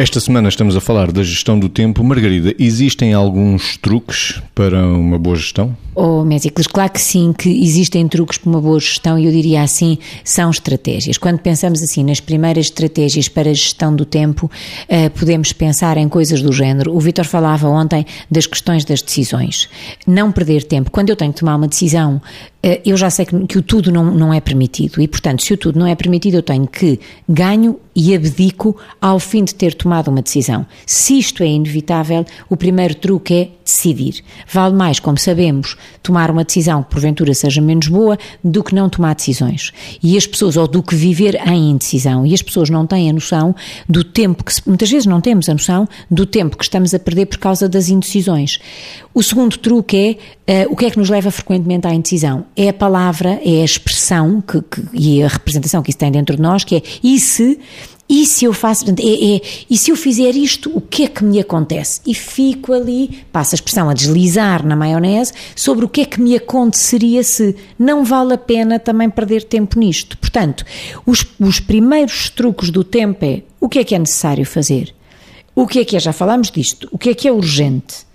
Esta semana estamos a falar da gestão do tempo. Margarida, existem alguns truques para uma boa gestão? Oh, Mésicles, claro que sim, que existem truques para uma boa gestão e eu diria assim, são estratégias. Quando pensamos assim nas primeiras estratégias para a gestão do tempo, uh, podemos pensar em coisas do género. O Vitor falava ontem das questões das decisões. Não perder tempo. Quando eu tenho que tomar uma decisão, uh, eu já sei que, que o tudo não, não é permitido e, portanto, se o tudo não é permitido, eu tenho que ganho e abdico ao fim de ter tomado uma decisão. Se isto é inevitável, o primeiro truque é decidir. Vale mais, como sabemos, tomar uma decisão que porventura seja menos boa do que não tomar decisões. E as pessoas, ou do que viver em indecisão. E as pessoas não têm a noção do tempo que, muitas vezes não temos a noção do tempo que estamos a perder por causa das indecisões. O segundo truque é uh, o que é que nos leva frequentemente à indecisão? É a palavra, é a expressão que, que, e a representação que isso tem dentro de nós, que é e se e se eu faço, é, é, e se eu fizer isto, o que é que me acontece? E fico ali, passa a expressão a deslizar na maionese, sobre o que é que me aconteceria se não vale a pena também perder tempo nisto. Portanto, os, os primeiros truques do tempo é o que é que é necessário fazer? O que é que é, já falámos disto, o que é que é urgente?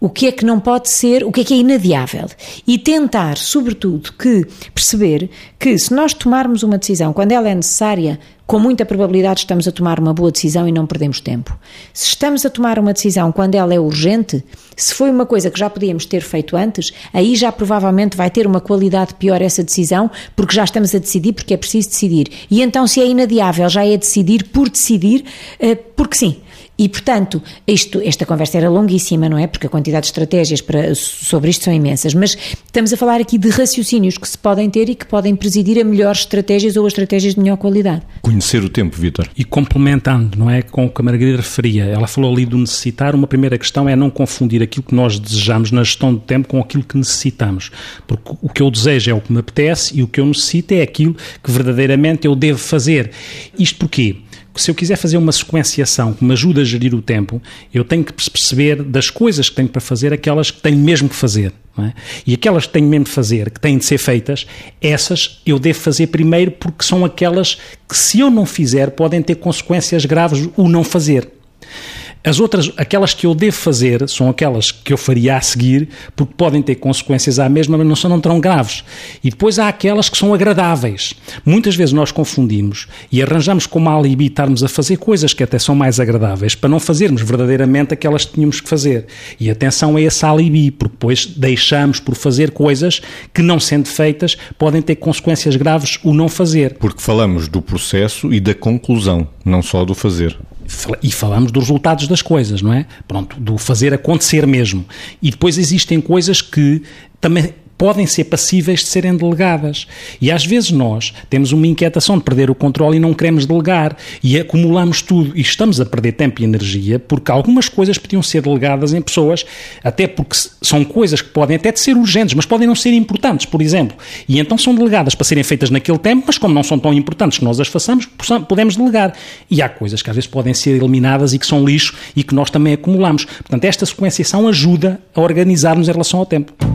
O que é que não pode ser, o que é que é inadiável. E tentar, sobretudo, que perceber que se nós tomarmos uma decisão quando ela é necessária, com muita probabilidade estamos a tomar uma boa decisão e não perdemos tempo. Se estamos a tomar uma decisão quando ela é urgente, se foi uma coisa que já podíamos ter feito antes, aí já provavelmente vai ter uma qualidade pior essa decisão, porque já estamos a decidir, porque é preciso decidir. E então, se é inadiável, já é decidir por decidir, eh, porque sim. E, portanto, isto, esta conversa era longuíssima, não é? Porque a quantidade de estratégias para, sobre isto são imensas, mas estamos a falar aqui de raciocínios que se podem ter e que podem presidir a melhores estratégias ou a estratégias de melhor qualidade. Conhecer o tempo, Vitor. E complementando, não é? Com o que a Margarida referia, ela falou ali do necessitar, uma primeira questão é não confundir aquilo que nós desejamos na gestão do tempo com aquilo que necessitamos. Porque o que eu desejo é o que me apetece e o que eu necessito é aquilo que verdadeiramente eu devo fazer. Isto porquê? Se eu quiser fazer uma sequenciação que me ajude a gerir o tempo, eu tenho que perceber das coisas que tenho para fazer aquelas que tenho mesmo que fazer. É? E aquelas que tenho mesmo de fazer, que têm de ser feitas, essas eu devo fazer primeiro porque são aquelas que, se eu não fizer, podem ter consequências graves o não fazer. As outras, aquelas que eu devo fazer, são aquelas que eu faria a seguir, porque podem ter consequências à mesma, mas não são tão graves. E depois há aquelas que são agradáveis. Muitas vezes nós confundimos e arranjamos como alibi estarmos a fazer coisas que até são mais agradáveis, para não fazermos verdadeiramente aquelas que tínhamos que fazer. E atenção a esse alibi, porque depois deixamos por fazer coisas que, não sendo feitas, podem ter consequências graves o não fazer. Porque falamos do processo e da conclusão, não só do fazer e falamos dos resultados das coisas, não é? Pronto, do fazer acontecer mesmo. E depois existem coisas que também podem ser passíveis de serem delegadas. E às vezes nós temos uma inquietação de perder o controle e não queremos delegar. E acumulamos tudo e estamos a perder tempo e energia porque algumas coisas podiam ser delegadas em pessoas, até porque são coisas que podem até ser urgentes, mas podem não ser importantes, por exemplo. E então são delegadas para serem feitas naquele tempo, mas como não são tão importantes que nós as façamos, podemos delegar. E há coisas que às vezes podem ser eliminadas e que são lixo e que nós também acumulamos. Portanto, esta sequenciação ajuda a organizar-nos em relação ao tempo.